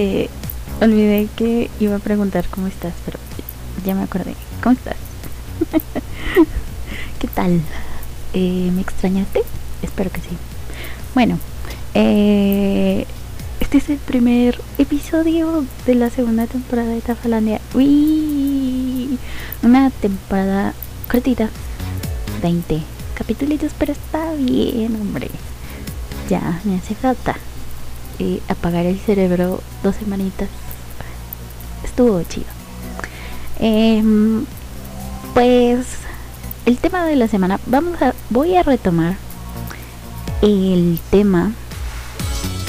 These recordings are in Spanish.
Eh, olvidé que iba a preguntar cómo estás, pero ya me acordé. ¿Cómo estás? ¿Qué tal? Eh, ¿Me extrañaste? Espero que sí. Bueno, eh, este es el primer episodio de la segunda temporada de Tafalandia. ¡Uy! Una temporada cortita. 20 capítulos, pero está bien, hombre. Ya, me hace falta. Eh, apagar el cerebro dos semanitas. Estuvo chido. Em, pues el tema de la semana, vamos a, voy a retomar el tema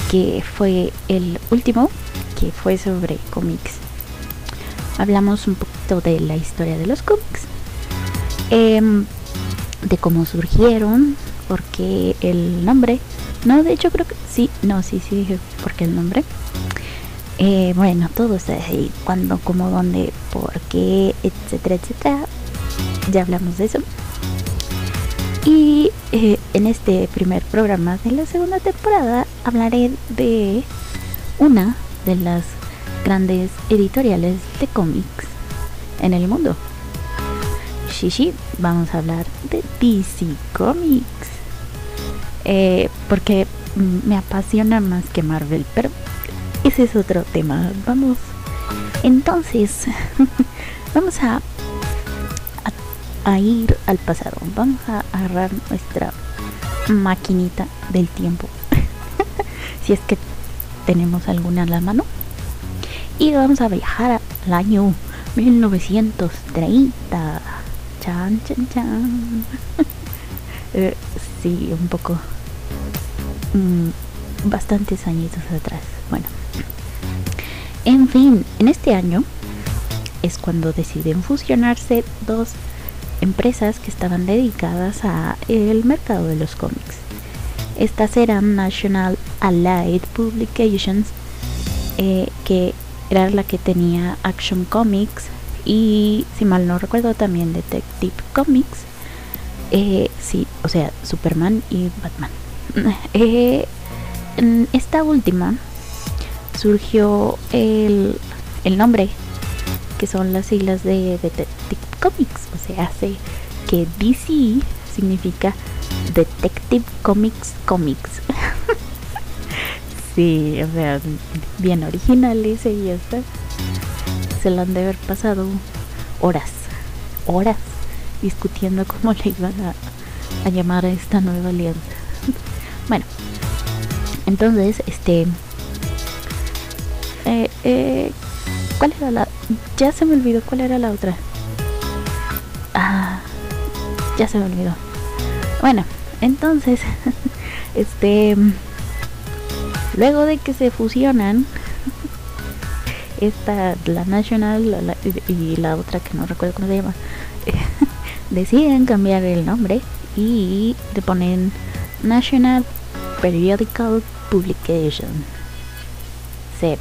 que fue el último, que fue sobre cómics. Hablamos un poquito de la historia de los cómics, em, de cómo surgieron, porque el nombre, no, de hecho creo que sí, no, sí, sí dije porque el nombre. Eh, bueno, todo está ahí, cuándo, cómo, dónde, por qué, etcétera, etcétera. Ya hablamos de eso. Y eh, en este primer programa de la segunda temporada hablaré de una de las grandes editoriales de cómics en el mundo. Sí, vamos a hablar de DC Comics. Eh, porque me apasiona más que Marvel, pero ese es otro tema. Vamos, entonces, vamos a, a, ir al pasado. Vamos a agarrar nuestra maquinita del tiempo. si es que tenemos alguna en la mano. Y vamos a viajar al año 1930. Chan, chan, chan. eh, sí, un poco. Mm, bastantes añitos atrás. Bueno. En fin, en este año es cuando deciden fusionarse dos empresas que estaban dedicadas a el mercado de los cómics. Estas eran National Allied Publications, eh, que era la que tenía Action Comics y, si mal no recuerdo, también Detective Comics. Eh, sí, o sea, Superman y Batman. Eh, en esta última surgió el, el nombre, que son las siglas de Detective Comics. O sea, hace que DC significa Detective Comics Comics. sí, o sea, bien originales y ya está. Se lo han de haber pasado horas, horas discutiendo cómo le iban a llamar a esta nueva alianza. Bueno, entonces, este. Eh, eh, ¿Cuál era la.? Ya se me olvidó cuál era la otra. Ah, ya se me olvidó. Bueno, entonces, este. Luego de que se fusionan, esta, la National la, la, y la otra que no recuerdo cómo se llama, deciden cambiar el nombre y le ponen National Periodical Publication. Sí.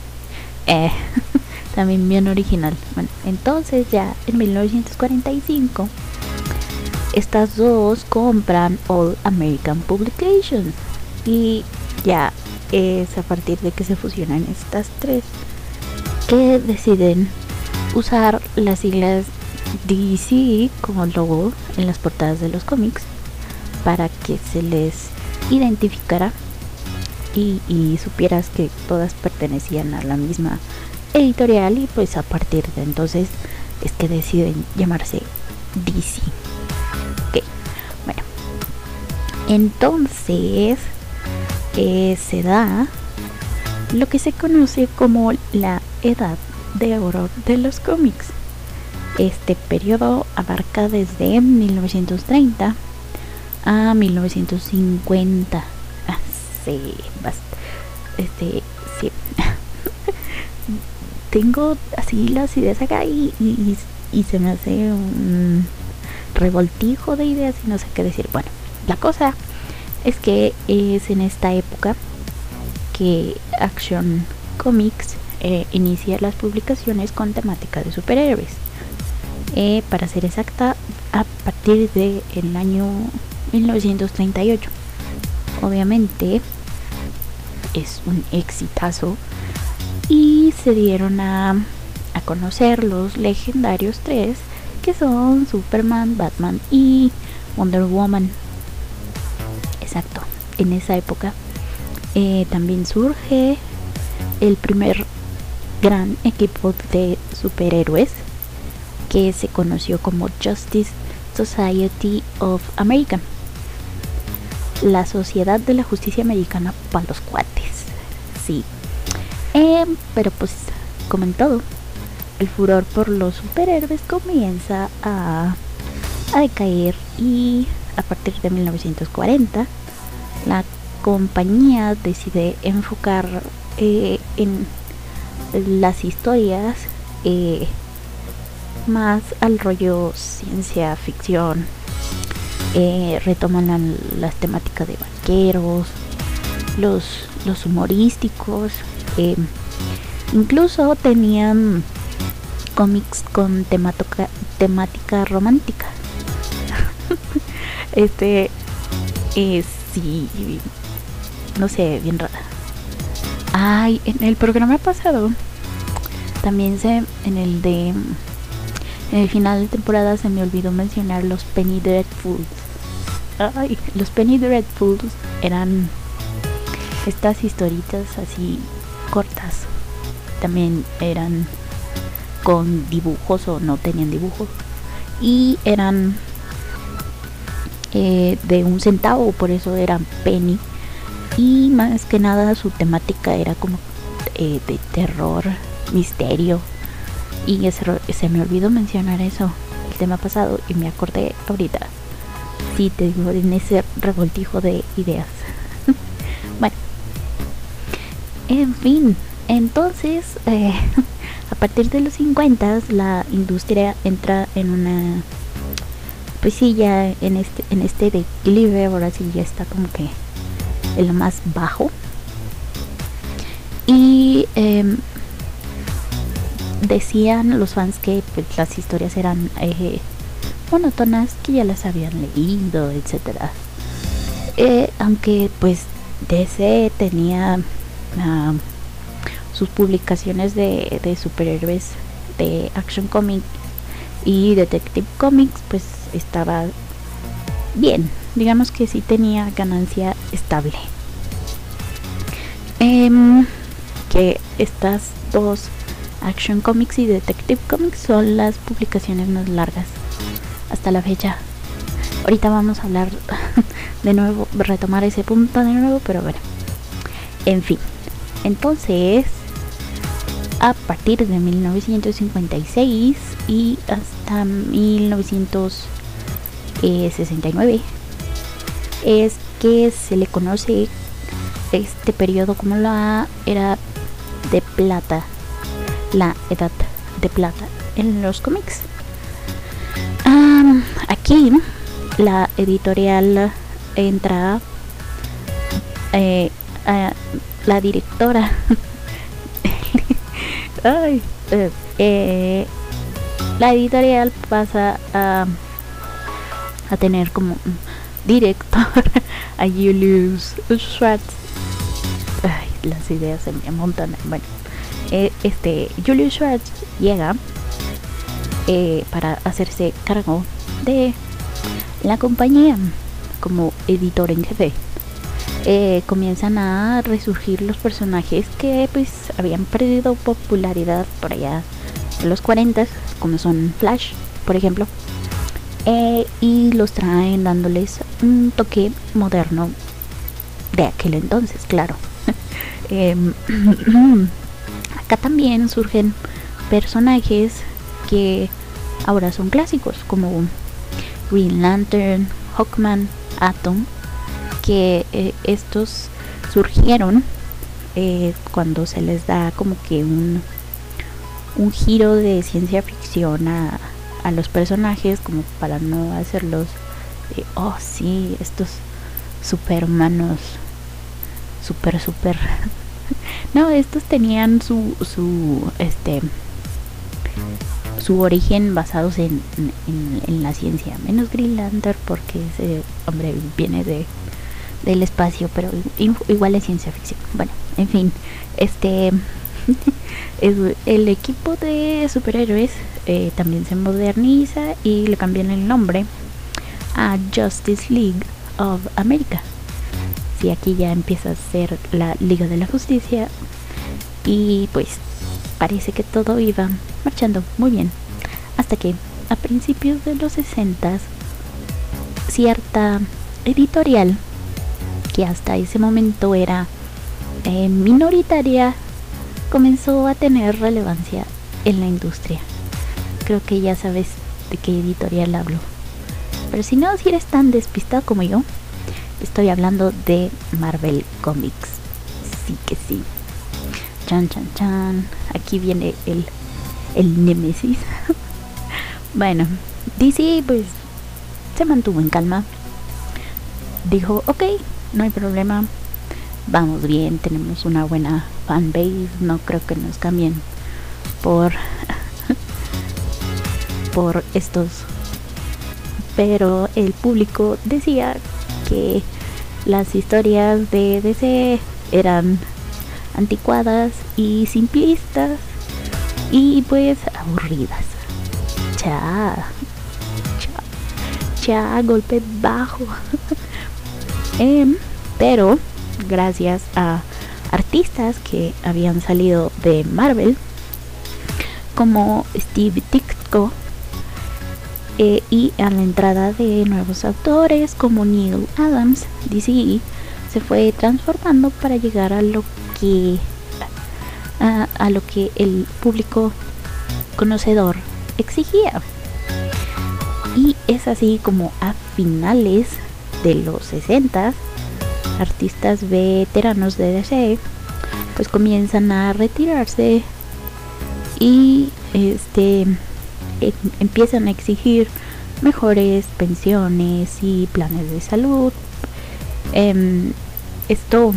Eh, también bien original. Bueno, entonces ya en 1945 estas dos compran All American Publications y ya es a partir de que se fusionan estas tres que deciden usar las siglas DC como logo en las portadas de los cómics para que se les identificara y, supieras que todas pertenecían a la misma editorial y pues a partir de entonces es que deciden llamarse DC. Ok, bueno. Entonces eh, se da lo que se conoce como la edad de oro de los cómics. Este periodo abarca desde 1930 a 1950. Ah, sí, basta. Este, sí. Tengo así las ideas acá y, y, se me hace un revoltijo de ideas y no sé qué decir. Bueno, la cosa es que es en esta época que Action Comics eh, inicia las publicaciones con temática de superhéroes. Eh, para ser exacta, a partir del el año 1938. Obviamente, es un exitazo y se dieron a, a conocer los legendarios tres que son Superman, Batman y Wonder Woman. Exacto, en esa época eh, también surge el primer gran equipo de superhéroes que se conoció como Justice Society of America. La Sociedad de la Justicia Americana para los cuates. Sí. Eh, pero pues, como en todo, el furor por los superhéroes comienza a, a decaer y a partir de 1940 la compañía decide enfocar eh, en las historias eh, más al rollo ciencia ficción. Eh, retoman las temáticas de vaqueros, los, los humorísticos. incluso tenían cómics con temática romántica. este, eh, sí, no sé, bien rara. Ay, en el programa pasado, también se, en el de, en el final de temporada se me olvidó mencionar los Penny Dreadfuls. Ay, los Penny Dreadfuls eran estas historitas así cortas. También eran con dibujos o no tenían dibujos y eran eh, de un centavo por eso eran penny y más que nada su temática era como eh, de terror misterio y se me olvidó mencionar eso el tema pasado y me acordé ahorita. Sí te digo en ese revoltijo de ideas. Bueno. En fin entonces eh, a partir de los 50 la industria entra en una pues sí ya en este en este declive ahora sí ya está como que en lo más bajo. Y em, decían los fans que pues, las historias eran eh, monótonas que ya las habían leído etcétera. Eh, aunque pues DC tenía ah, sus publicaciones de, de superhéroes de Action Comic y Detective Comics pues estaba bien. Digamos que sí tenía ganancia estable. Em, que estas dos Action Comics y Detective Comics son las publicaciones más largas hasta la fecha. Ahorita vamos a hablar de nuevo retomar ese punto de nuevo pero bueno. En fin entonces a partir de 1956 y hasta 1969 es que se le conoce este periodo como la era de plata, la edad de plata en los cómics. aquí la editorial entra eh, la directora Ay, eh, la editorial pasa a, a tener como director a Julius Schwartz. Ay, las ideas se me montan. Bueno, eh, este Julius Schwartz llega para hacerse cargo de la compañía como editor en jefe. Eh, comienzan a resurgir los personajes que pues habían perdido popularidad por allá en los 40 como son Flash por ejemplo eh, y los traen dándoles un toque moderno de aquel entonces claro em, acá también surgen personajes que ahora son clásicos como Green Lantern, Hawkman, Atom que eh, estos surgieron eh, cuando se les da como que un, un giro de ciencia ficción a, a los personajes como para no hacerlos oh sí estos superhumanos super super no estos tenían su su este su origen basados en, la ciencia menos Green Lantern porque ese hombre viene de del espacio, pero igual es ciencia ficción. Bueno, en fin, este el equipo de superhéroes eh, también se moderniza y le cambian el nombre a Justice League of America. Si aquí ya empieza a ser la Liga de la Justicia y pues parece que todo iba marchando muy bien. Hasta que a principios de los 60 cierta editorial que hasta ese momento era eh, minoritaria comenzó a tener relevancia en la industria. Creo que ya sabes de qué editorial hablo. Pero si no, si eres tan despistado como yo, estoy hablando de Marvel Comics. Sí que sí. Chan, chan, chan. Aquí viene el, el Nemesis. bueno, DC pues se mantuvo en calma. Dijo, ok, no hay problema. Vamos bien, tenemos una buena fanbase. No creo que nos cambien por por estos pero el público decía que las historias de DC eran anticuadas y simplistas y pues aburridas. Ya, ya, ya golpe bajo. Em, pero gracias a artistas que habían salido de Marvel, como Steve Ditko, y a la entrada de nuevos autores como Neil Adams, DC se fue transformando para llegar a lo que a, lo que el público conocedor exigía. Y es así como a finales de los 60 artistas veteranos de DC pues comienzan a retirarse y este empiezan a exigir mejores pensiones y planes de salud. Em, esto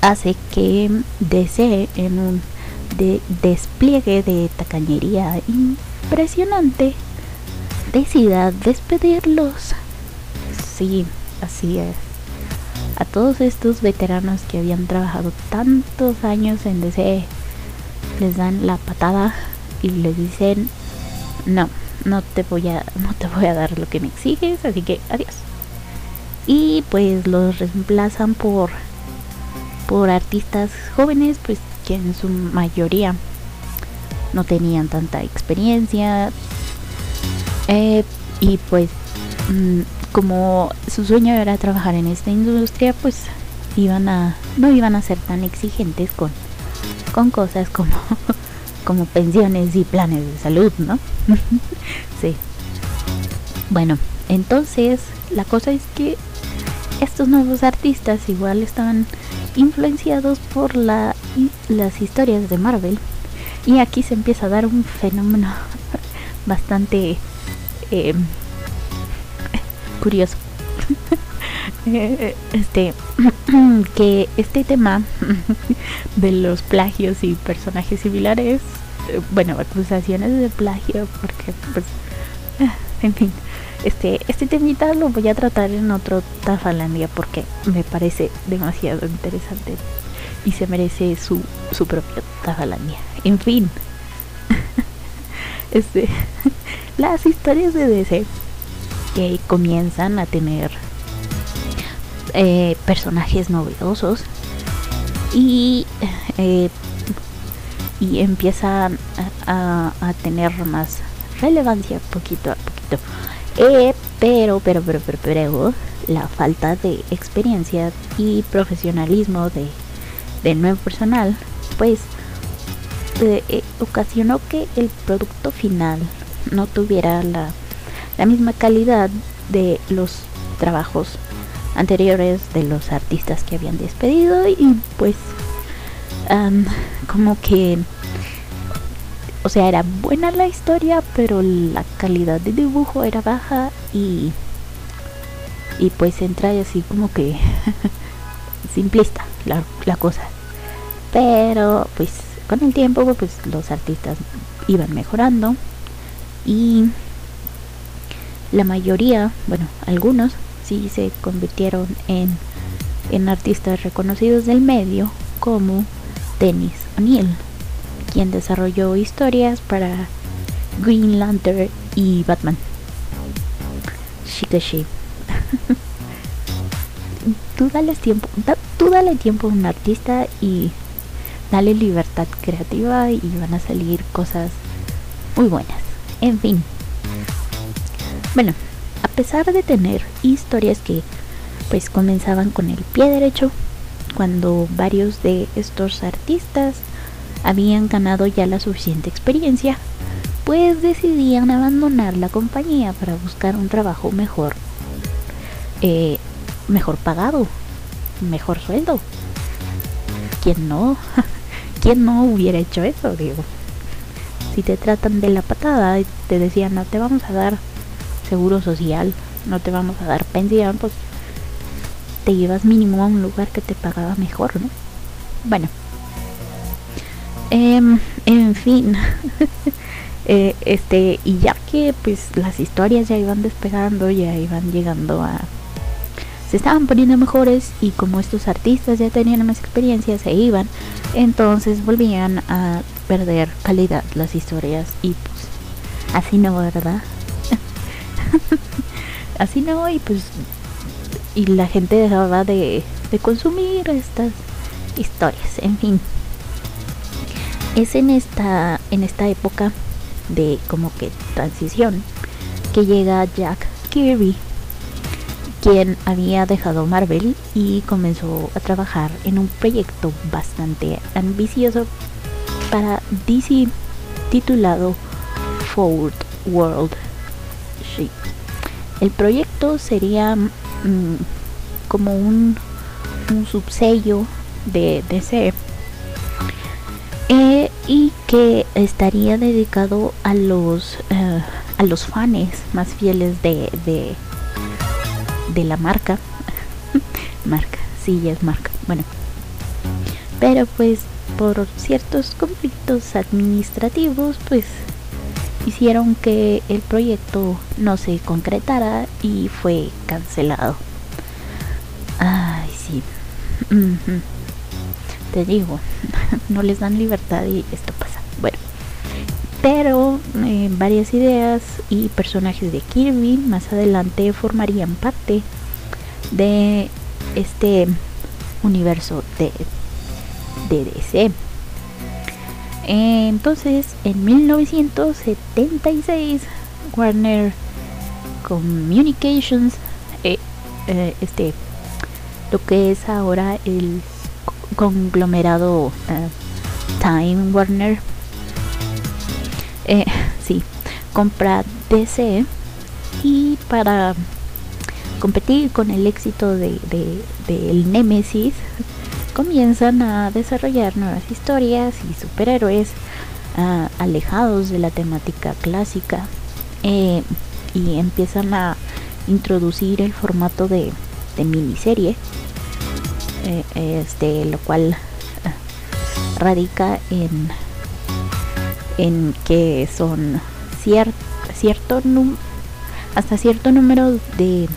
hace que DC en un despliegue de tacañería impresionante decida despedirlos. Sí así es. A todos estos veteranos que habían trabajado tantos años en DC les dan la patada y les dicen no no te voy a no te voy a dar lo que me exiges así que adiós y pues los reemplazan por por artistas jóvenes pues que en su mayoría no tenían tanta experiencia. Eh, y pues mm, como su sueño era trabajar en esta industria, pues iban a no iban a ser tan exigentes con con cosas como como pensiones y planes de salud, ¿no? sí. Bueno, entonces la cosa es que estos nuevos artistas igual estaban influenciados por la, las historias de Marvel y aquí se empieza a dar un fenómeno bastante eh, curioso. este que este tema de los plagios y personajes similares eh, bueno acusaciones de plagio porque pues en fin este este temita lo voy a tratar en otro Tafalandia porque me parece demasiado interesante y se merece su, su propio Tafalandia. En fin este las historias de DC que comienzan a tener eh, personajes novedosos y eh, y empiezan a, tener más relevancia poquito a poquito. Eh, pero, pero pero pero pero la falta de experiencia y profesionalismo de del nuevo personal pues ocasionó que el producto final no tuviera la la misma calidad de los trabajos anteriores de los artistas que habían despedido y pues como que o sea era buena la historia pero la calidad de dibujo era baja y y pues entra así como que simplista la, la cosa. Pero pues con el tiempo pues los artistas iban mejorando y la mayoría, bueno, algunos, sí se convirtieron en, en artistas reconocidos del medio como Dennis O'Neill, quien desarrolló historias para Green Lantern y Batman. Shikashi. tú dale tiempo, tú dale tiempo a un artista y dale libertad creativa y van a salir cosas muy buenas. En fin. Bueno, a pesar de tener historias que pues comenzaban con el pie derecho, cuando varios de estos artistas habían ganado ya la suficiente experiencia, pues decidían abandonar la compañía para buscar un trabajo mejor, eh, mejor pagado, mejor sueldo. ¿Quién no? ¿Quién no hubiera hecho eso? Digo, si te tratan de la patada y te decían no te vamos a dar seguro social, no te vamos a dar pensión, pues te llevas mínimo a un lugar que te pagaba mejor, ¿no? Bueno, em, en fin, eh, este, y ya que pues las historias ya iban despegando, ya iban llegando a... Se estaban poniendo mejores y como estos artistas ya tenían más experiencia, se iban, entonces volvían a perder calidad las historias y pues así no, ¿verdad? así no y pues y la gente dejaba de, consumir estas historias en fin. Es en esta en esta época de como que transición que llega Jack Kirby quien había dejado Marvel y comenzó a trabajar en un proyecto bastante ambicioso para DC titulado Forward World El proyecto sería mm, como un, un subsello de DC eh, y que estaría dedicado a los eh, a los fans más fieles de, de, de la marca. Marca sí ya es marca bueno. Pero pues por ciertos conflictos administrativos pues hicieron que el proyecto no se concretara y fue cancelado. Ay sí. Te digo no les dan libertad y esto pasa. Bueno pero eh, varias ideas y personajes de Kirby más adelante formarían parte de este universo de, de DC. Entonces, en 1976, Warner Communications, eh, eh, este, lo que es ahora el conglomerado eh, Time Warner, sí, compra DC y para competir con el éxito de, el Nemesis, comienzan a desarrollar nuevas historias y superhéroes ah, alejados de la temática clásica eh, y empiezan a introducir el formato de, miniserie, eh, este, lo cual ah, radica en, en que son cierto hasta cierto número de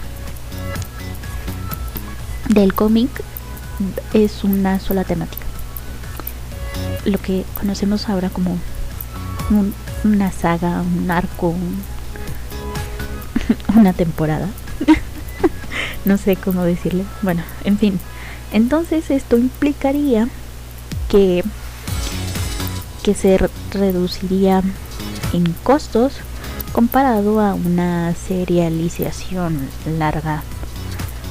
del cómic es una sola temática. Lo que conocemos ahora como una saga, un arco, una temporada. no sé cómo decirle. Bueno, en fin. Entonces esto implicaría que, que se reduciría en costos comparado a una serialización larga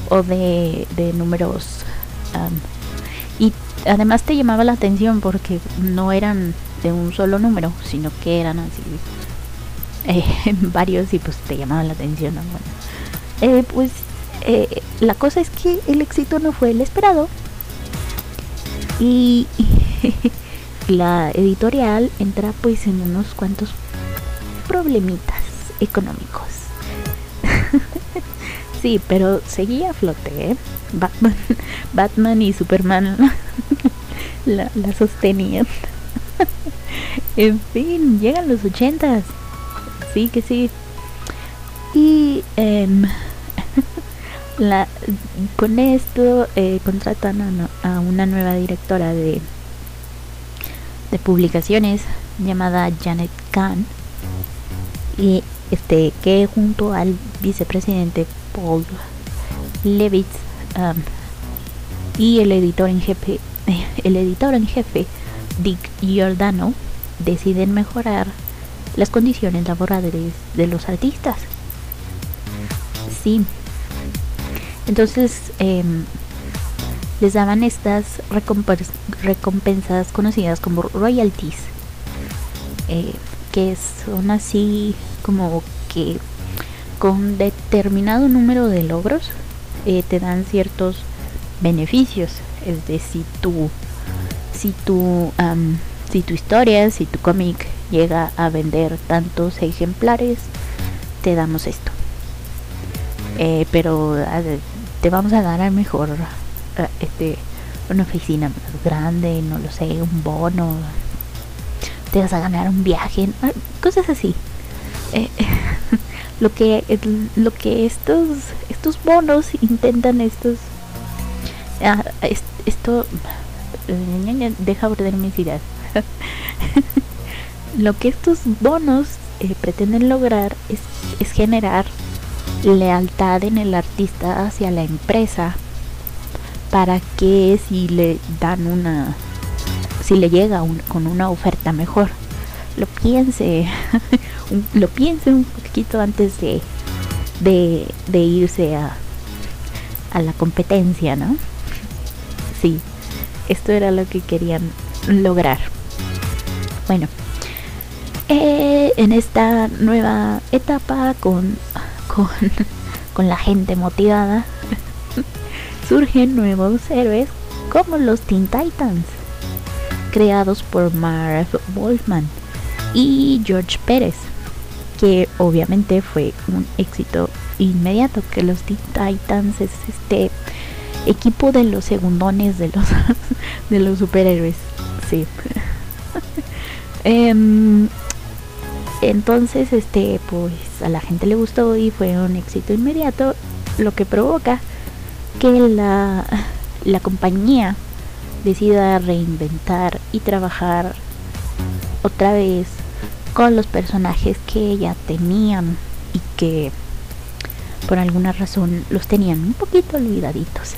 o de, números y además te llamaba la atención porque no eran de un solo número sino que eran así eh, varios y pues te llamaba la atención eh, pues eh, la cosa es que el éxito no fue el esperado y la editorial entra pues en unos cuantos problemitas económicos Sí, pero seguía a flote, ¿eh? Batman, Batman y Superman la, sostenían. en fin, llegan los ochentas. Sí que sí. Y em, la, con esto eh, contratan a, una nueva directora de, de publicaciones llamada Janet Kahn y este que junto al vicepresidente Paul Levitz um, y el editor en jefe el editor en jefe Dick Giordano deciden mejorar las condiciones laborales de los artistas. Sí. Entonces em, les daban estas recompensas conocidas como royalties, eh, que son así como que con determinado número de logros eh, te dan ciertos beneficios. Es decir, tú, si tu, si tu historia, si tu cómic llega a vender tantos ejemplares, te damos esto. Eh, pero te vamos a dar mejor este una oficina más grande, no lo sé, un bono, te vas a ganar un viaje, cosas así. Eh, lo que lo que estos estos bonos intentan estos ah, esto deja perder mis ideas. Lo que estos bonos eh, pretenden lograr es, es generar lealtad en el artista hacia la empresa para que si le dan una si le llega con una oferta mejor lo piense lo piense un poquito antes de, de, irse a, a la competencia, ¿no? Sí, esto era lo que querían lograr. Bueno, eh, en esta nueva etapa con, con, con la gente motivada, surgen nuevos héroes como los Teen Titans, creados por Marv Wolfman y George Pérez, que obviamente fue un éxito inmediato, que los Titans es este equipo de los segundones de los de los superhéroes. Sí. Em, entonces, este, pues a la gente le gustó y fue un éxito inmediato, lo que provoca que la, la compañía decida reinventar y trabajar otra vez con los personajes que ya tenían y que por alguna razón los tenían un poquito olvidaditos.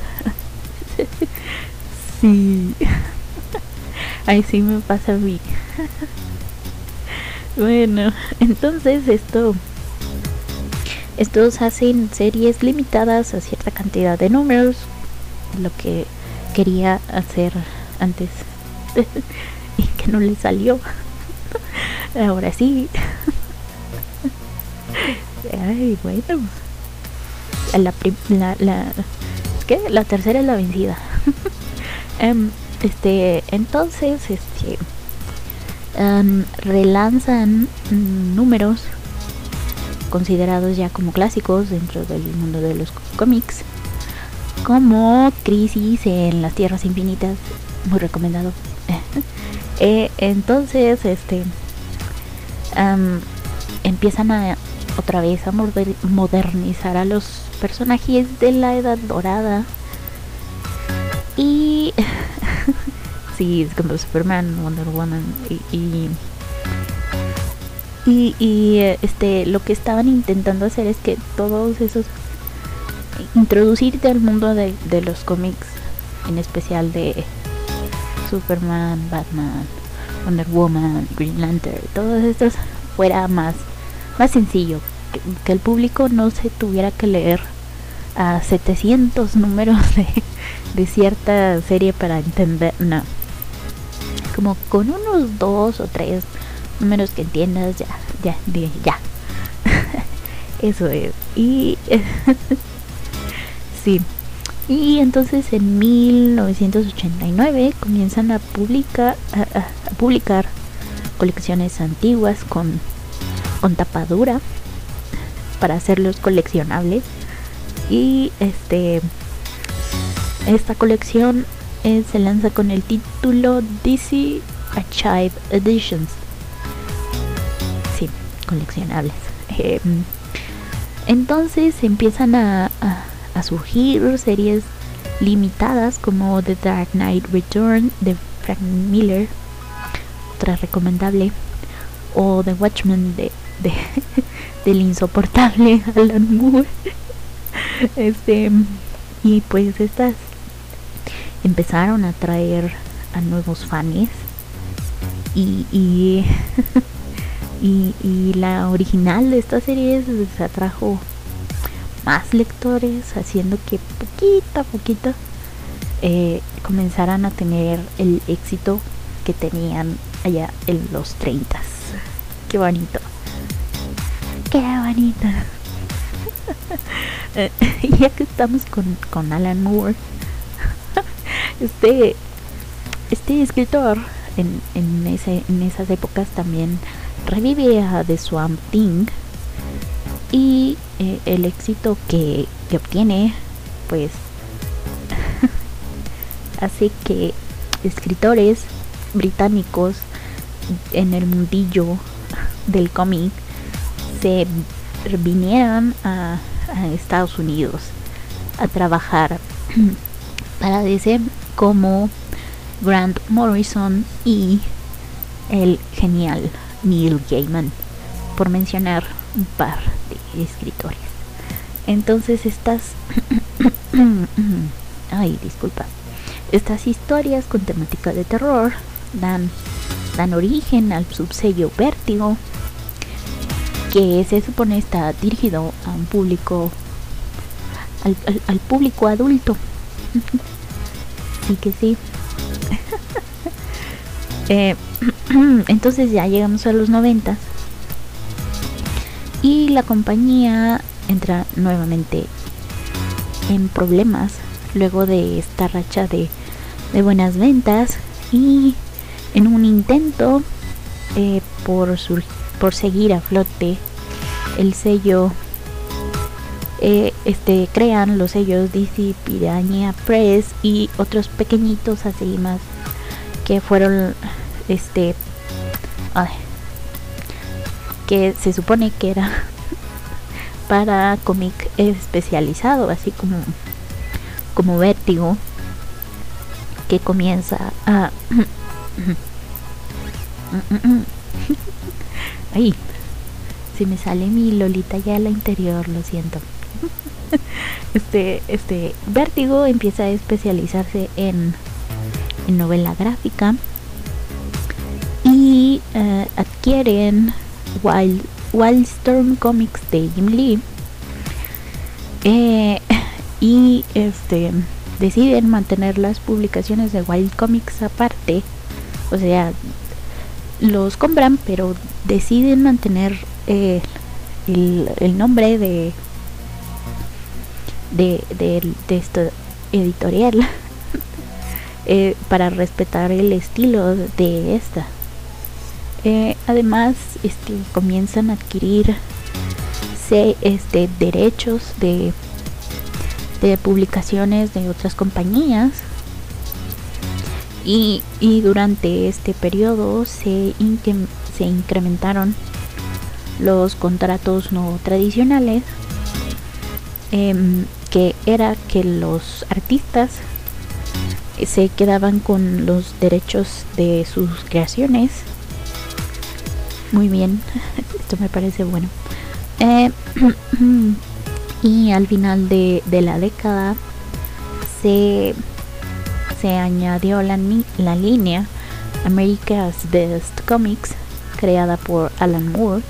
sí. Ahí sí me pasa a mí. bueno, entonces esto estos hacen series limitadas a cierta cantidad de números, lo que quería hacer antes y que no le salió. Ahora sí. Ay, bueno. La, la, la, ¿qué? la tercera es la vencida. um, este, entonces, este, um, relanzan números considerados ya como clásicos dentro del mundo de los cómics, como Crisis en las Tierras Infinitas, muy recomendado. eh, entonces, este, empiezan a otra vez a modernizar a los personajes de la edad dorada. Y sí, es como Superman, Wonder Woman y, y, y, este lo que estaban intentando hacer es que todos esos introducirte al mundo de, de los cómics, en especial de Superman, Batman, Wonder Woman, Green Lantern, todos estos fuera más, más sencillo, que, el público no se tuviera que leer a 700 números de, de cierta serie para entender, no, como con unos dos o tres números que entiendas, ya, ya, ya. Eso es. Y sí, y entonces en 1989 comienzan a publicar, a, publicar colecciones antiguas con, con tapadura para hacerlos coleccionables. Y este esta colección eh, se lanza con el título DC Archive Editions. Sí, coleccionables. Em, entonces empiezan a a surgir series limitadas como The Dark Knight Return de Frank Miller, otra recomendable, o The Watchmen de, de del insoportable Alan Moore. Este, y pues estas empezaron a traer a nuevos fans y, y, y, la original de esta serie se atrajo más lectores haciendo que poquito a poquito eh, comenzaran a tener el éxito que tenían allá en los 30 qué bonito. Qué bonito. Ya que estamos con, con Alan Moore este este escritor en, en, ese, en esas épocas también revive a The Swamp Thing y eh, el éxito que, que obtiene pues hace que escritores británicos en el mundillo del cómic se vinieran a, a Estados Unidos a trabajar para DC como Grant Morrison y el genial Neil Gaiman, por mencionar un par de escritores. Entonces estas... Ay, disculpa. Estas historias con temática de terror dan, dan origen al subsello Vértigo, que se supone está dirigido a un público, al, público adulto. Así que sí, eh, entonces ya llegamos a los 90 y la compañía entra nuevamente en problemas luego de esta racha de, buenas ventas y en un intento eh, por, por seguir a flote el sello eh, este crean los sellos DC Piraña Press y otros pequeñitos así más que fueron este que se supone que era para cómic especializado así como como vértigo que comienza a ahí si me sale mi lolita ya a la interior lo siento. Este, este Vértigo empieza a especializarse en, en novela gráfica y uh, adquieren Wild, Wildstorm Comics de Jim Lee eh, y este deciden mantener las publicaciones de Wild Comics aparte o sea los compran pero deciden mantener eh, el, el nombre de de, editorial eh, para respetar el estilo de esta. Eh, además, este, comienzan a adquirir este, derechos de, de publicaciones de otras compañías y, y durante este periodo se, se incrementaron los contratos no tradicionales eh, que era que los artistas se quedaban con los derechos de sus creaciones. Muy bien, esto me parece bueno. Eh, y al final de, la década se, se añadió la, la línea America's Best Comics, creada por Alan Moore,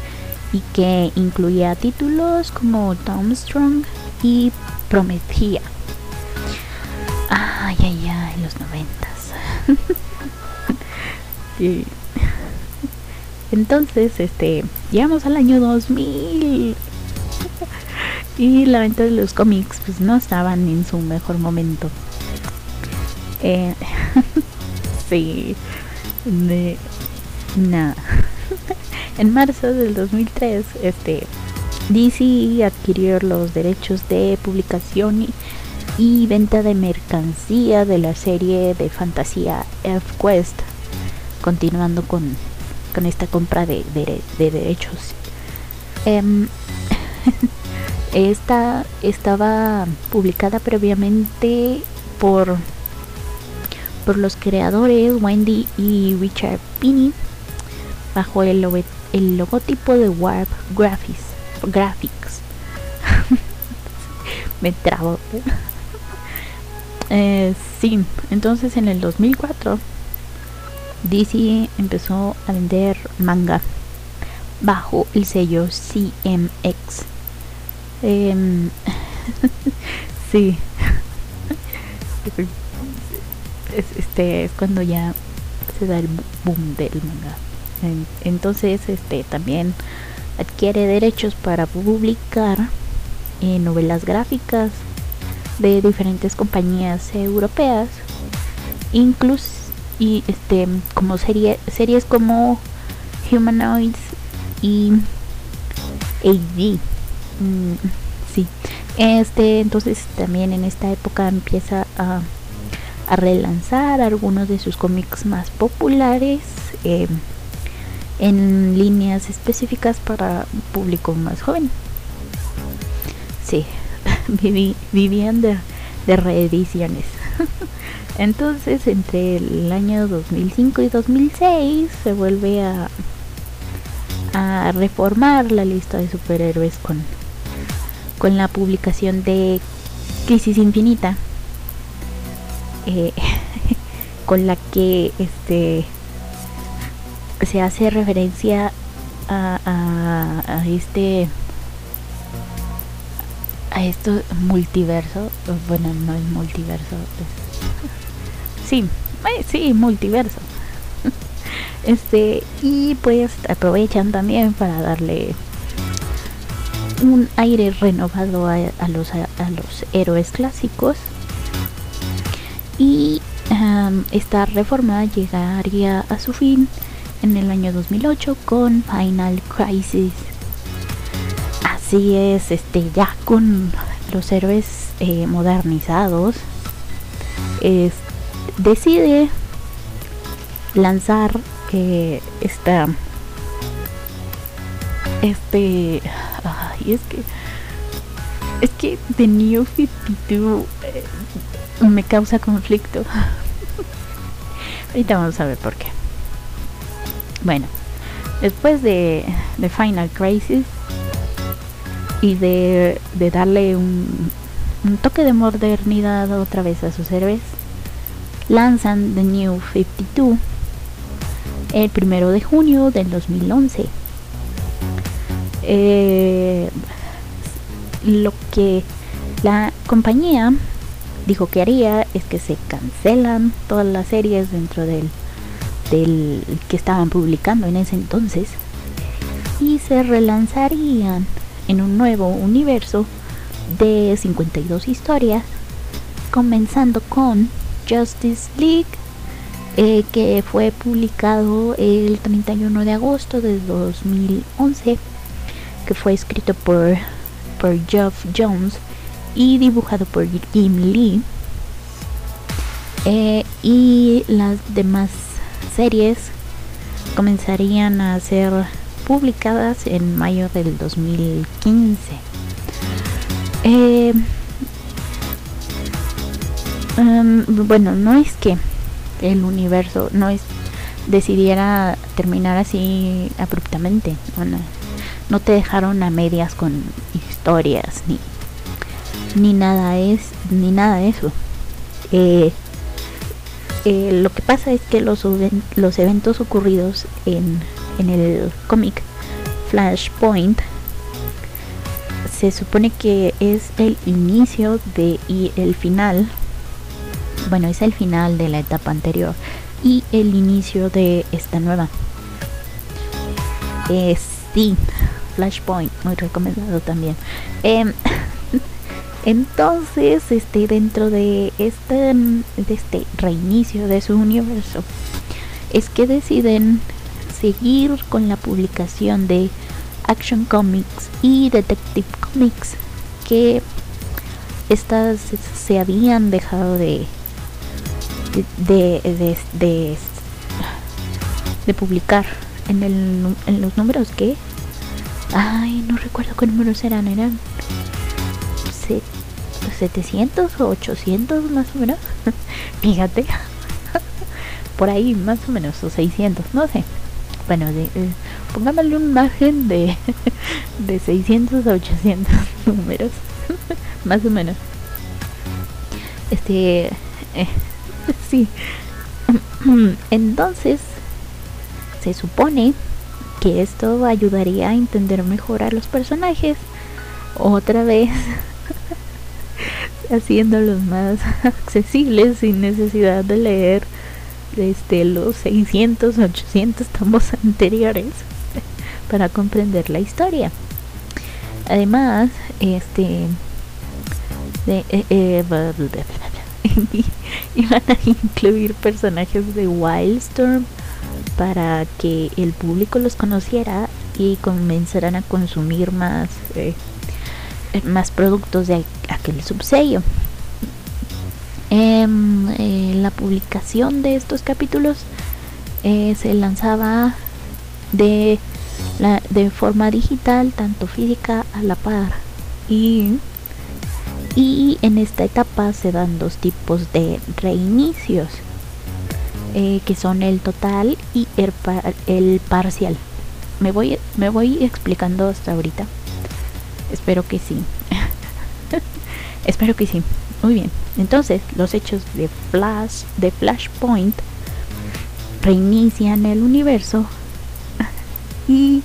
y que incluía títulos como Tom Strong y Prometía. Ay, ay, ay, los noventas. Entonces, este, llegamos al año 2000. y la venta de los cómics, pues no estaban en su mejor momento. Eh, sí, de en marzo del 2003, este, DC adquirió los derechos de publicación y, venta de mercancía de la serie de fantasía F-Quest, continuando con, esta compra de, derechos. Em, Esta estaba publicada previamente por, por los creadores Wendy y Richard Pinney bajo el, el logotipo de Warp Graphics. Graphics. Me trabo. eh, sí, entonces en el 2004 DC empezó a vender manga bajo el sello CMX. Em, sí. este es cuando ya se da el boom del manga. Entonces, este también adquiere derechos para publicar eh, novelas gráficas de diferentes compañías europeas, incluso y este como serie, series como Humanoids y AD. Mm, sí. Este, entonces también en esta época empieza a, a relanzar algunos de sus cómics más populares em, en líneas específicas para un público más joven. Sí, vivían de, de reediciones. Entonces, entre el año 2005 y 2006 se vuelve a, a reformar la lista de superhéroes con con la publicación de Crisis Infinita, eh, con la que este se hace referencia a, este a esto multiverso bueno no es multiverso sí eh, sí multiverso este y pues aprovechan también para darle un aire renovado a, los, a, los héroes clásicos y esta reforma llegaría a su fin en el año 2008 con Final Crisis. Así es, este ya con los héroes eh, modernizados, decide lanzar eh, esta este y es que es que The New 52 eh, me causa conflicto. Ahorita vamos a ver por qué. Bueno, después de, de Final Crisis y de, de darle un, un, toque de modernidad otra vez a sus héroes, lanzan The New 52 el primero de junio del 2011 eh, lo que la compañía dijo que haría es que se cancelan todas las series dentro del, del que estaban publicando en ese entonces y se relanzarían en un nuevo universo de 52 historias comenzando con Justice League eh, que fue publicado el 31 de agosto de 2011 que fue escrito por, por Geoff Jones y dibujado por Jim Lee. Eh, y las demás series comenzarían a ser publicadas en mayo del 2015. Eh, um, bueno, no es que el universo no es decidiera terminar así abruptamente. No te dejaron a medias con historias ni ni nada es ni nada de eso eh, eh, lo que pasa es que los, los eventos ocurridos en, en el cómic Flashpoint se supone que es el inicio de y el final bueno es el final de la etapa anterior y el inicio de esta nueva eh, sí Flashpoint, muy recomendado también. Em, entonces, este, dentro de este, de este reinicio de su universo, es que deciden seguir con la publicación de Action Comics y Detective Comics que estas se habían dejado de de, de, de, de publicar en, el, en los números que Ay, no recuerdo qué números eran. Eran 700 o 800 más o menos. Fíjate. Por ahí más o menos, o 600, no sé. Bueno, eh, pongámosle un margen de, de 600 a 800 números. más o menos. Este... Eh, sí. Entonces, se supone que esto ayudaría a entender mejor a los personajes. Otra vez, haciéndolos más accesibles sin necesidad de leer desde los 600, 800 tomos anteriores para comprender la historia. Además, este de, eh, eh, iban a incluir personajes de Wildstorm para que el público los conociera y comenzaran a consumir más eh, más productos de aquel subsello. Em, eh, la publicación de estos capítulos eh, se lanzaba de, la, de forma digital, tanto física a la par. Y, y en esta etapa se dan dos tipos de reinicios, eh, que son el total y el, el parcial. Me voy, me voy explicando hasta ahorita. Espero que sí. Espero que sí. Muy bien. Entonces, los hechos de Flash, de Flashpoint reinician el universo y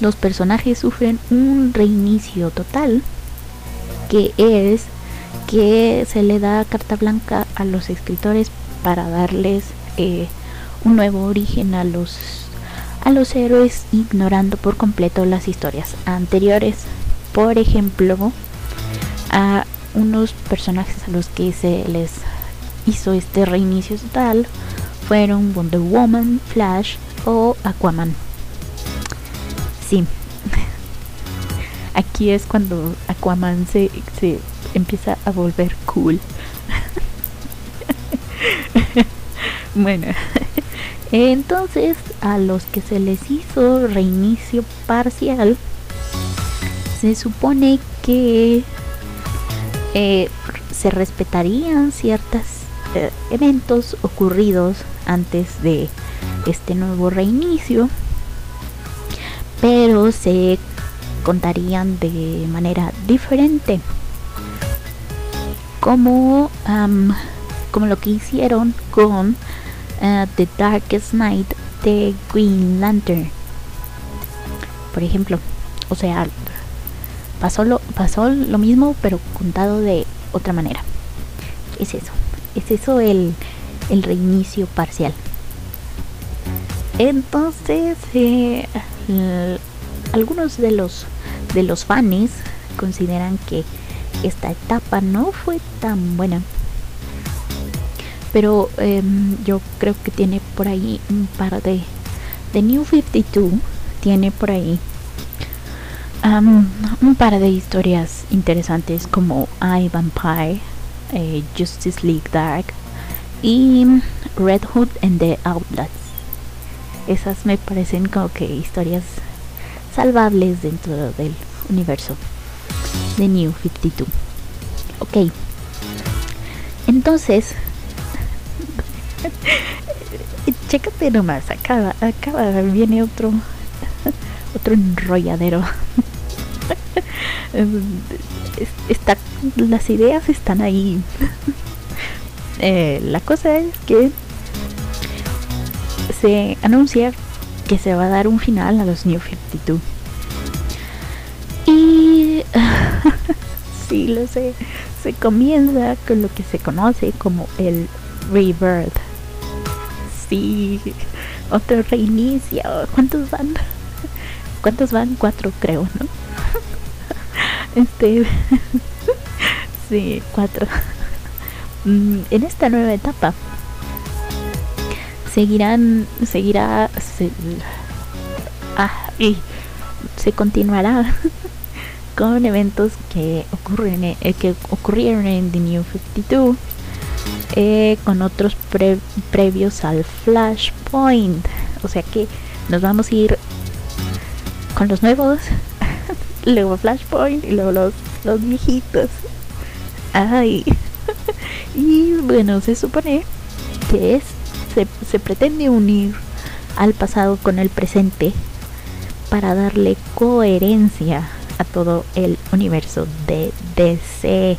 los personajes sufren un reinicio total que es que se le da carta blanca a los escritores para darles eh, un nuevo origen a los a los héroes ignorando por completo las historias anteriores por ejemplo, a unos personajes a los que se les hizo este reinicio total fueron Wonder Woman, Flash o Aquaman. Sí. Aquí es cuando Aquaman se, se empieza a volver cool. bueno, entonces a los que se les hizo reinicio parcial se supone que eh, se respetarían ciertos eh, eventos ocurridos antes de este nuevo reinicio, pero se contarían de manera diferente, como, como lo que hicieron con uh, The Darkest Night de Green Lantern. Por ejemplo, o sea, pasó lo, pasó lo mismo pero contado de otra manera. Es eso, es eso el, el reinicio parcial. Entonces, eh, algunos de los de los fans consideran que esta etapa no fue tan buena. Pero em, yo creo que tiene por ahí un par de... The New 52 tiene por ahí un par de historias interesantes como I Vampire, eh, Justice League Dark y Red Hood and the Outlaws. Esas me parecen como que historias salvables dentro del universo de New 52. Ok. Entonces, chécate nomás, acaba, acaba, viene otro, otro enrolladero. Está, las ideas están ahí. Eh, la cosa es que se anuncia que se va a dar un final a los New 52. Y sí, lo sé, se comienza con lo que se conoce como el rebirth. Sí, otro reinicio. ¿Cuántos van? ¿Cuántos van? Cuatro creo, ¿no? Este. sí, cuatro. Mm, en esta nueva etapa seguirán, seguirá, se, ah, y se continuará con eventos que ocurren, eh, que ocurrieron en The New 52 eh, con otros previos al Flashpoint. O sea que nos vamos a ir con los nuevos luego Flashpoint y luego los, los viejitos. Ay. y bueno, se supone que es, se, pretende unir al pasado con el presente para darle coherencia a todo el universo de DC.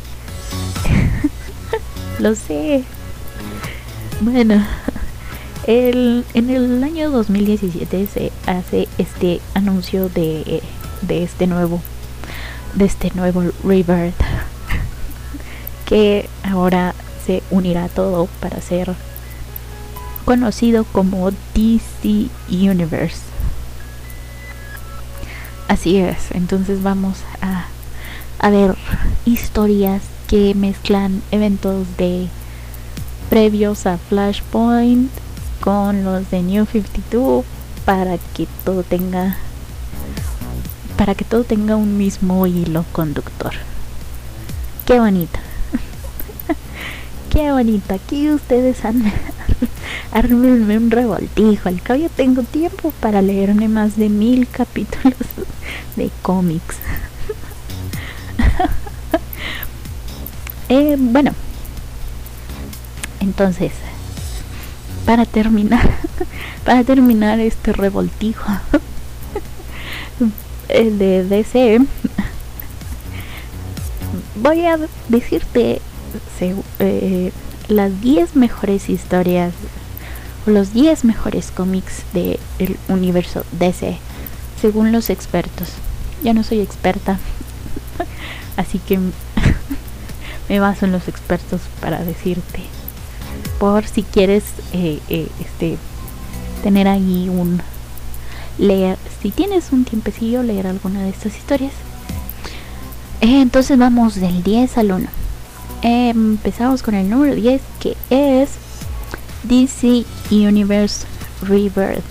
Lo sé. Bueno, el, en el año 2017 se hace este anuncio de, de este nuevo de este nuevo Rebirth que ahora se unirá todo para ser conocido como DC Universe. Así es, entonces vamos a, a ver historias que mezclan eventos de previos a Flashpoint con los de New 52 para que todo tenga para que todo tenga un mismo hilo conductor. Qué bonito. Qué bonito. Aquí ustedes han armenme un revoltijo. Al cabo yo tengo tiempo para leerme más de mil capítulos de cómics. eh, bueno. Entonces, para terminar, para terminar este revoltijo de DC, voy a decirte eh, las 10 mejores historias o los 10 mejores cómics del universo DC, según los expertos. Ya no soy experta, así que me baso en los expertos para decirte. Por si quieres eh, eh, este, tener ahí un leer, si tienes un tiempecillo, leer alguna de estas historias. Entonces vamos del 10 al 1. Empezamos con el número 10 que es DC Universe Rebirth.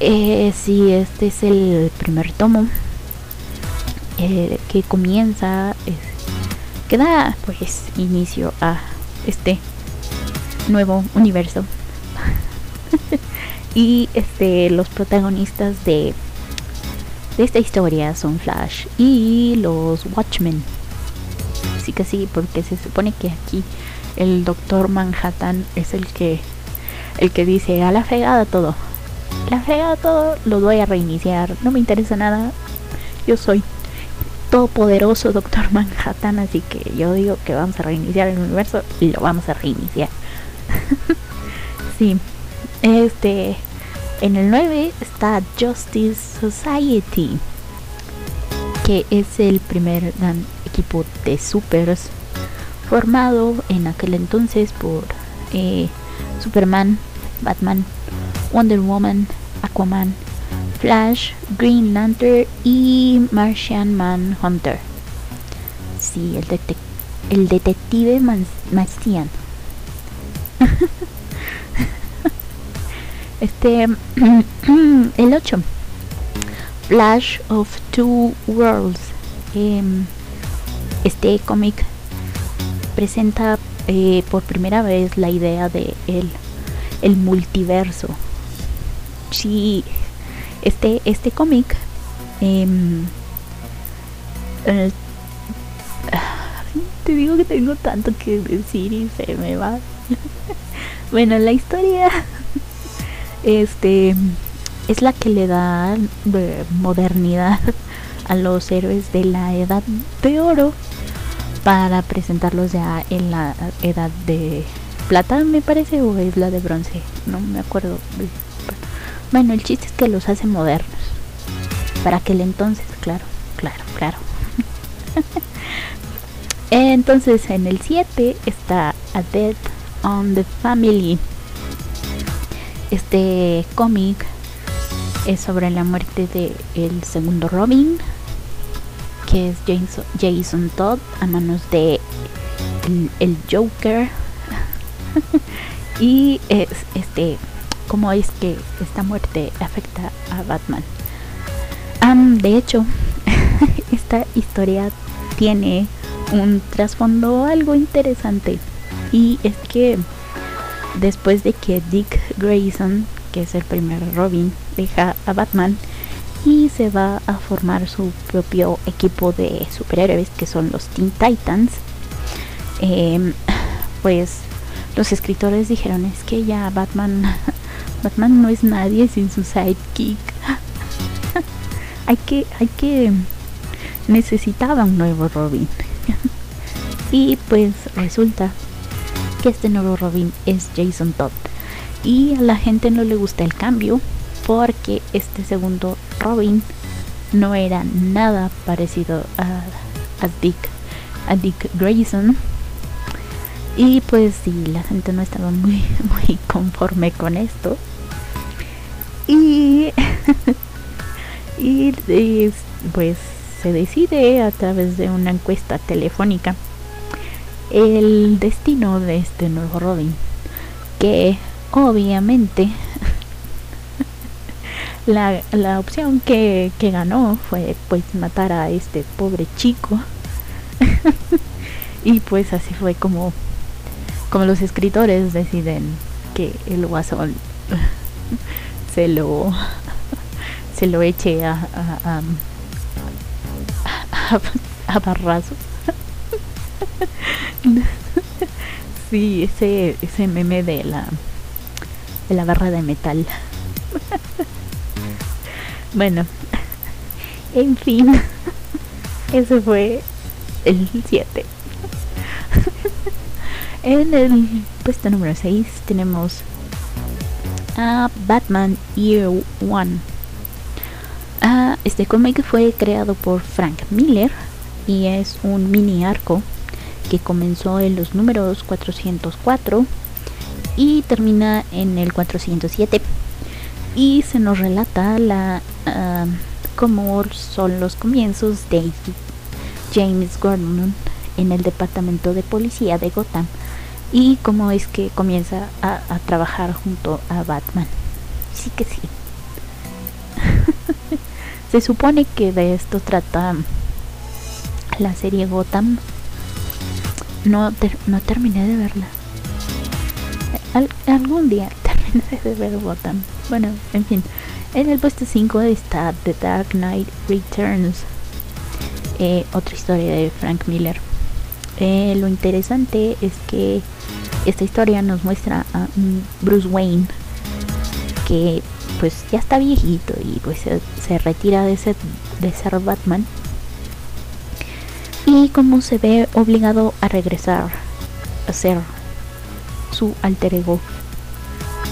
Eh, si este es el primer tomo eh, que comienza, que da pues inicio a este nuevo universo. Y este, los protagonistas de, de esta historia son Flash y los Watchmen. Sí que sí, porque se supone que aquí el Doctor Manhattan es el que el que dice a la fregada todo. La fregada todo, lo voy a reiniciar. No me interesa nada. Yo soy todopoderoso Doctor Manhattan, así que yo digo que vamos a reiniciar el universo y lo vamos a reiniciar. sí. Este, en el 9 está Justice Society, que es el primer equipo de supers formado en aquel entonces por eh, Superman, Batman, Wonder Woman, Aquaman, Flash, Green Lantern y Martian Manhunter. Sí, el, el detective Martian. Este, el 8. Flash of Two Worlds. Em, este cómic presenta eh, por primera vez la idea de el, el multiverso. Sí, este, este cómic em, te digo que tengo tanto que decir y se me va. bueno, la historia este es la que le da modernidad a los héroes de la edad de oro para presentarlos ya en la edad de plata me parece o es la de bronce no me acuerdo. Bueno el chiste es que los hace modernos para aquel entonces claro claro claro. Entonces en el 7 está A Death on the Family. Este cómic es sobre la muerte de el segundo Robin, que es Jason, Todd a manos de el, Joker. y es este cómo es que esta muerte afecta a Batman. de hecho, esta historia tiene un trasfondo algo interesante y es que después de que Dick Grayson, que es el primer Robin, deja a Batman y se va a formar su propio equipo de superhéroes que son los Teen Titans. em, pues los escritores dijeron es que ya Batman Batman no es nadie sin su sidekick hay que hay que necesitaba un nuevo Robin. Y pues resulta que este nuevo Robin es Jason Todd. Y a la gente no le gusta el cambio porque este segundo Robin no era nada parecido a, Dick Dick Grayson y pues sí, la gente no estaba muy, muy conforme con esto. Y, y, pues se decide a través de una encuesta telefónica el destino de este nuevo Robin. Que obviamente la, la opción que, que ganó fue pues matar a este pobre chico. y pues así fue como como los escritores deciden que el guasón se lo se lo eche a a, a, a barrazo sí ese ese meme de la de la barra de metal bueno en fin ese fue el 7 en el puesto número 6 tenemos a Batman Year One. Ah, este cómic fue creado por Frank Miller y es un mini arco que comenzó en los números 404 y termina en el 407 y se nos relata la uh, cómo son los comienzos de James Gordon en el departamento de policía de Gotham y cómo es que comienza a, trabajar junto a Batman. Sí que sí. Se supone que de esto trata la serie Gotham. No, no terminé de verla. algún día terminé de ver Gotham. Bueno, en fin. En el puesto 5 está The Dark Knight Returns. Eh, otra historia de Frank Miller. Eh, lo interesante es que esta historia nos muestra a Bruce Wayne que pues ya está viejito y pues se, retira de ser, de ser Batman y como se ve obligado a regresar a ser su alter ego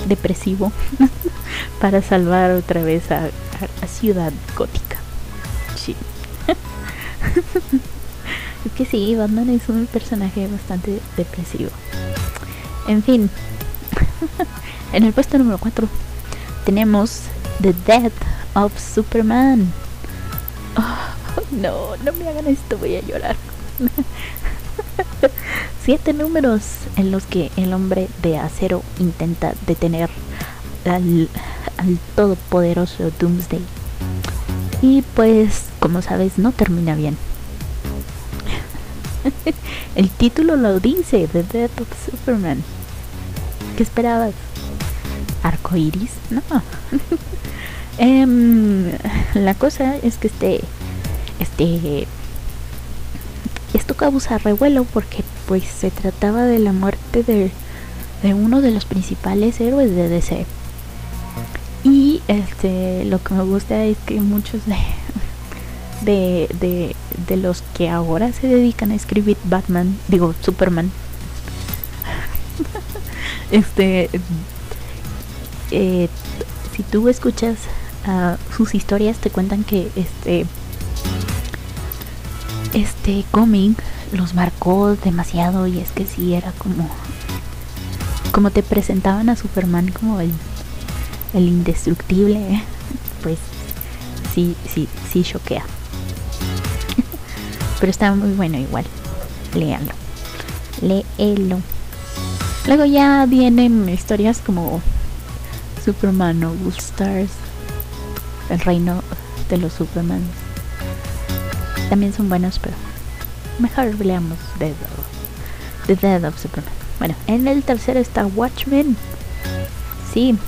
depresivo para salvar otra vez a, a Ciudad Gótica. Sí. Es que sí, Batman es un personaje bastante depresivo. En fin, en el puesto número 4 tenemos The Death of Superman. Oh, no, no me hagan esto, voy a llorar. Siete números en los que el hombre de acero intenta detener al, al todopoderoso Doomsday. Y pues, como sabes, no termina bien. El título lo dice, The Death of Superman. ¿Qué esperabas? ¿Arco iris? No. Em, la cosa es que este. Este. Esto causa revuelo porque, pues, se trataba de la muerte de, de uno de los principales héroes de DC. Y este, lo que me gusta es que muchos de, de, de, de los que ahora se dedican a escribir Batman, digo Superman, este, eh, si tú escuchas uh, sus historias, te cuentan que este, este cómic los marcó demasiado y es que sí era como, como te presentaban a Superman como el, el indestructible, pues sí, sí, sí choquea. Pero está muy bueno igual. Léanlo. Léelo. Luego ya vienen historias como Superman o All Stars. El reino de los Superman. También son buenos, pero mejor leamos The, The Dead of Superman. Bueno, en el tercero está Watchmen. Sí,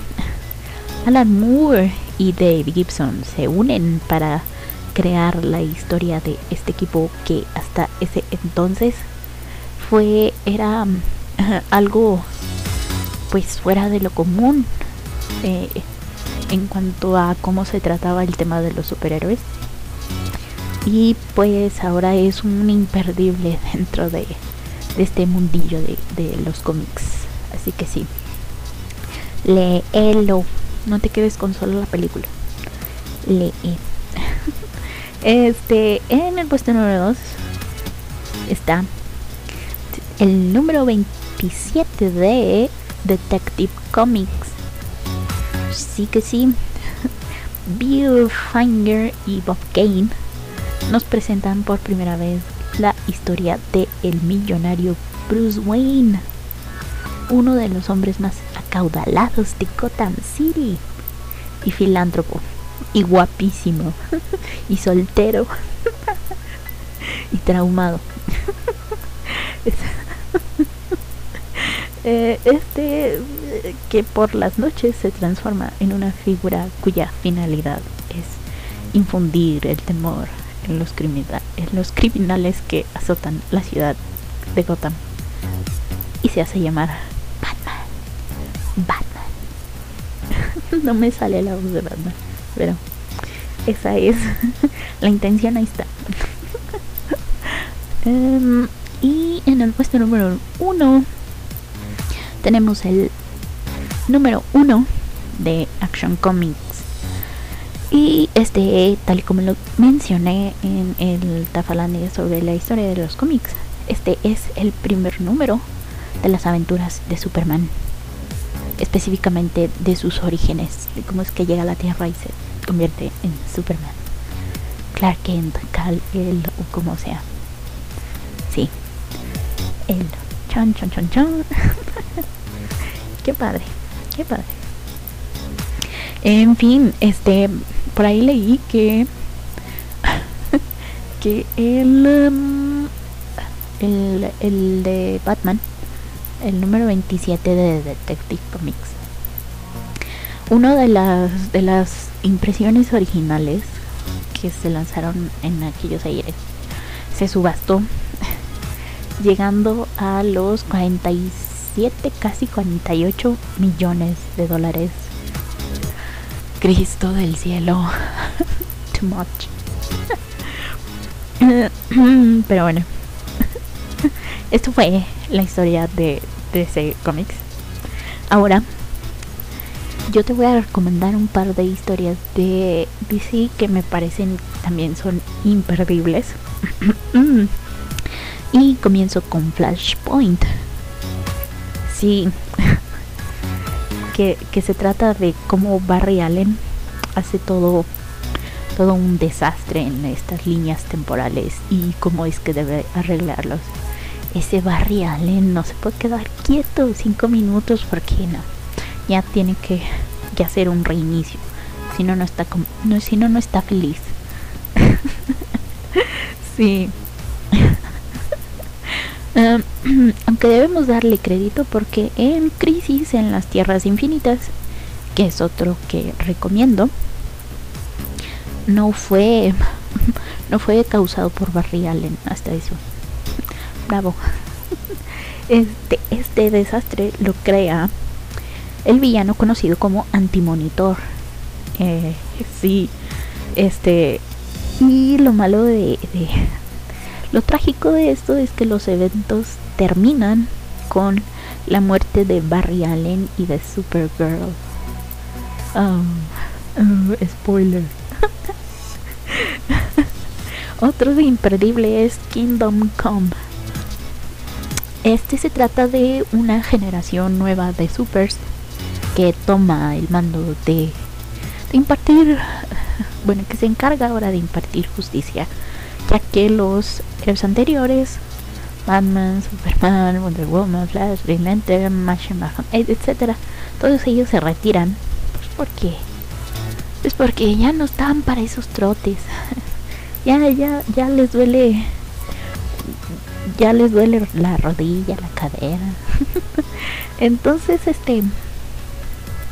Alan Moore y Dave Gibson se unen para crear la historia de este equipo que hasta ese entonces fue era algo pues fuera de lo común eh, en cuanto a cómo se trataba el tema de los superhéroes. Y pues ahora es un imperdible dentro de, este mundillo de, los cómics. Así que sí. Léelo no te quedes con solo la película lee este en el puesto número 2 está el número 27 de Detective Comics. Sí que sí. Bill Finger y Bob Kane nos presentan por primera vez la historia de el millonario Bruce Wayne, uno de los hombres más acaudalados de Gotham City y filántropo y guapísimo y soltero y traumado. Eh, este que por las noches se transforma en una figura cuya finalidad es infundir el temor en los, en los criminales que azotan la ciudad de Gotham y se hace llamar. Batman. no me sale la voz de Batman, pero esa es la intención, ahí está. Em, y en el puesto número uno tenemos el número uno de Action Comics. Y este, tal y como lo mencioné en el Tafalandia sobre la historia de los cómics, este es el primer número de las aventuras de Superman. Específicamente de sus orígenes, de cómo es que llega a la Tierra y se convierte en Superman. Clark Kent, Cal, el o como sea. Sí. El chan chan chan chan. qué padre, qué padre. En fin, este, por ahí leí que que el, um, el el de Batman, el número 27 de Detective Comics. Una de las de las impresiones originales que se lanzaron en aquellos aires se subastó llegando a los 47, casi 48 millones de dólares. Cristo del cielo. Too much. Pero bueno. Esto fue la historia de DC Comics. Ahora, yo te voy a recomendar un par de historias de DC que me parecen también son imperdibles. Y comienzo con Flashpoint. Sí. que, se trata de cómo Barry Allen hace todo todo un desastre en estas líneas temporales y cómo es que debe arreglarlos. Ese Barry Allen no se puede quedar quieto cinco minutos porque no. Ya tiene que, hacer un reinicio. Si no no está no, si no no está feliz. sí. Em, aunque debemos darle crédito porque en Crisis en las Tierras Infinitas, que es otro que recomiendo, no fue no fue causado por Barry Allen hasta eso. Bravo. Este, este desastre lo crea el villano conocido como Antimonitor. Eh, sí, este y lo malo de, lo trágico de esto es que los eventos terminan con la muerte de Barry Allen y de Supergirl. Oh, oh spoiler. Otro de imperdible es Kingdom Come. Este se trata de una generación nueva de supers que toma el mando de, impartir, bueno, que se encarga ahora de impartir justicia ya que los héroes anteriores, Batman, Superman, Wonder Woman, Flash, Green Lantern, Machine etc., todos ellos se retiran. Pues porque, pues porque ya no están para esos trotes. ya, ya, ya les duele, ya les duele la rodilla, la cadera. Entonces, este,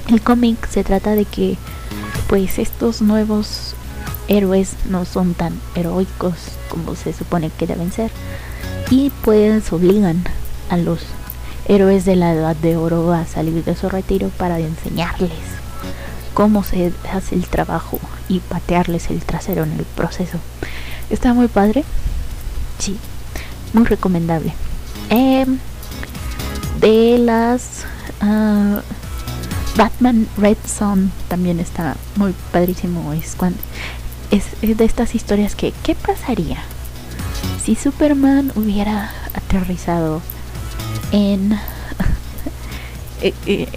el cómic se trata de que, pues estos nuevos héroes no son tan heroicos como se supone que deben ser. y pues obligan a los héroes de la edad de oro a salir de su retiro para enseñarles cómo se hace el trabajo y patearles el trasero en el proceso. Está muy padre. Sí, muy recomendable. Em, de las ah, Batman Red Son también está muy padrísimo. Es, cuando, es, de estas historias que, ¿qué pasaría si Superman hubiera aterrizado en eh, eh,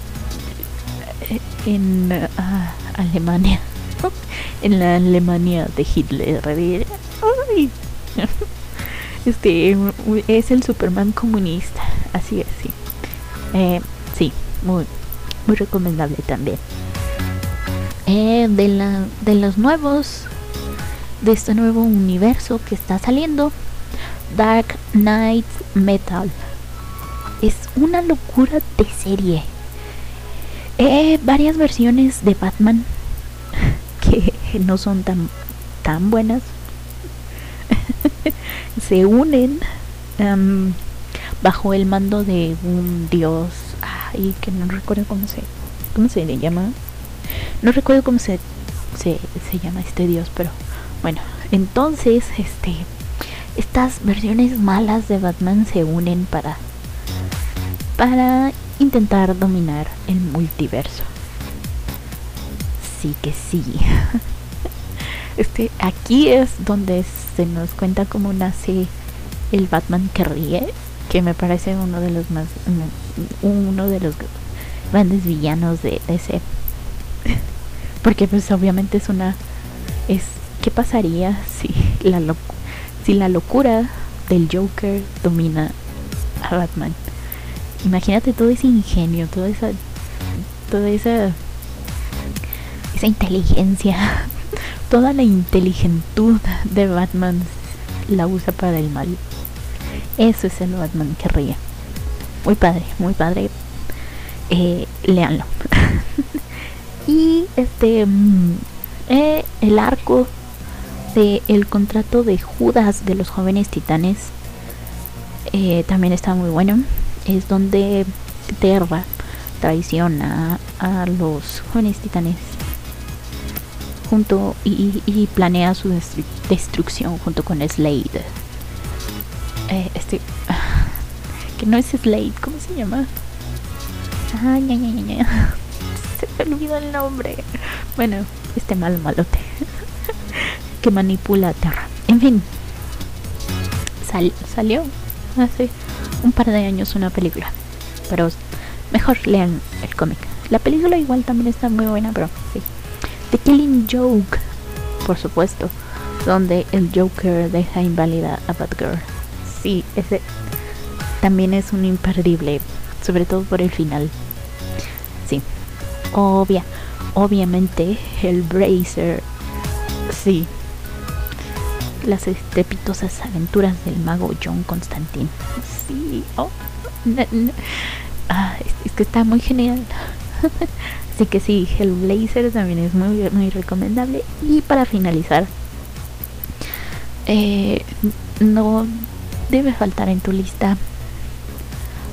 en ah, Alemania en la Alemania de Hitler este es el Superman comunista. Así es sí. Eh, sí muy muy recomendable también. De la de los nuevos de este nuevo universo que está saliendo Dark Knight Metal. Es una locura de serie. Eh, varias versiones de Batman que no son tan, tan buenas se unen bajo el mando de un dios ay que no recuerdo cómo se cómo se le llama no recuerdo cómo se, se, se llama este dios pero bueno entonces este estas versiones malas de Batman se unen para para intentar dominar el multiverso. Sí que sí. Este, aquí es donde se nos cuenta cómo nace el Batman que ríe, que me parece uno de los más uno de los grandes villanos de ese porque pues obviamente es una es qué pasaría si la si la locura del Joker domina a Batman imagínate todo ese ingenio, toda esa, toda esa, esa inteligencia, toda la inteligentud de Batman la usa para el mal. Eso es el Batman que ríe. Muy padre, muy padre. Eh, leanlo. y este, mm, eh, el arco de el contrato de Judas de los jóvenes titanes eh, también está muy bueno es donde Terra traiciona a los jóvenes titanes junto y, planea su destrucción junto con Slade. Eh, este que no es Slade, ¿cómo se llama? Ah, se me olvidó el nombre. Bueno, este mal malote que manipula a Terra. En fin, salió hace un par de años una película. Pero mejor lean el cómic. La película igual también está muy buena, pero sí. The Killing Joke, por supuesto, donde el Joker deja inválida a Batgirl. Sí, ese también es un imperdible, sobre todo por el final. Sí, obvia, obviamente el Bracer, sí, las estrepitosas aventuras del mago John Constantine. Sí, oh, ah, es, que está muy genial. Así que sí, el Blazer también es muy, muy recomendable. Y para finalizar, eh, no debe faltar en tu lista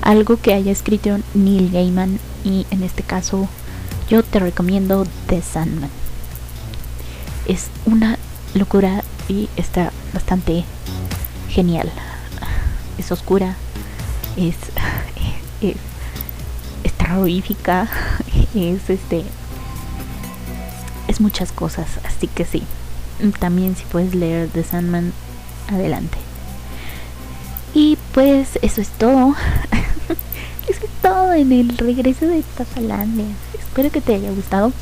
algo que haya escrito Neil Gaiman. Y en este caso, yo te recomiendo The Sandman. Es una locura y está bastante genial. Es oscura, es, es, es terrorífica, es este es muchas cosas, así que sí. También si puedes leer The Sandman, adelante. Y pues eso es todo. eso es todo en el regreso de Tafalandia. Espero que te haya gustado.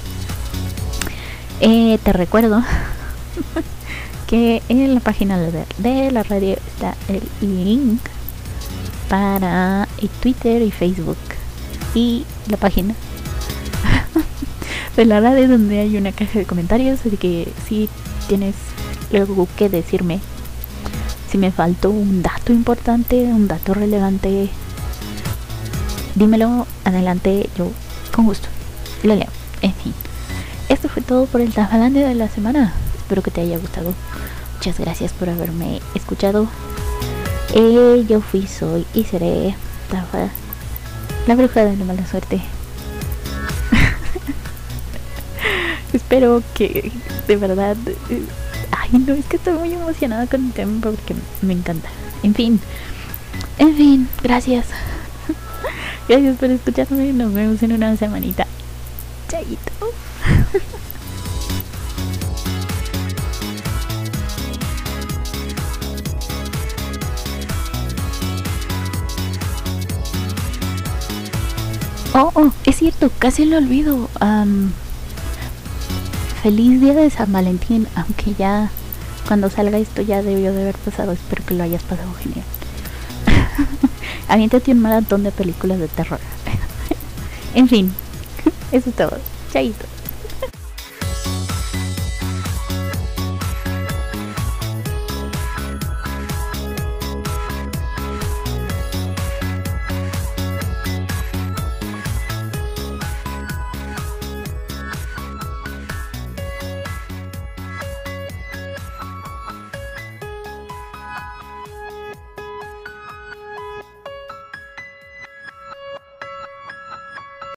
Eh, te recuerdo que en la página de la radio está el link para Twitter y Facebook y la página de la radio donde hay una caja de comentarios así que si tienes algo que decirme si me faltó un dato importante un dato relevante dímelo adelante yo con gusto lo leo en fin esto fue todo por el Tafalante de la semana espero que te haya gustado. Muchas gracias por haberme escuchado. Eh, yo fui, soy y seré Tafa, la bruja de la mala suerte. Espero que de verdad... eh, Ay, no, es que estoy muy emocionada con el tema porque me encanta. En fin, en fin, gracias. Gracias por escucharme. Nos vemos en una semanita. Chaito. Oh, oh, es cierto, casi lo olvido. Feliz día de San Valentín, aunque ya cuando salga esto ya debió de haber pasado. Espero que lo hayas pasado genial. Aviéntate un maratón de películas de terror. en fin, eso es todo. Chaito.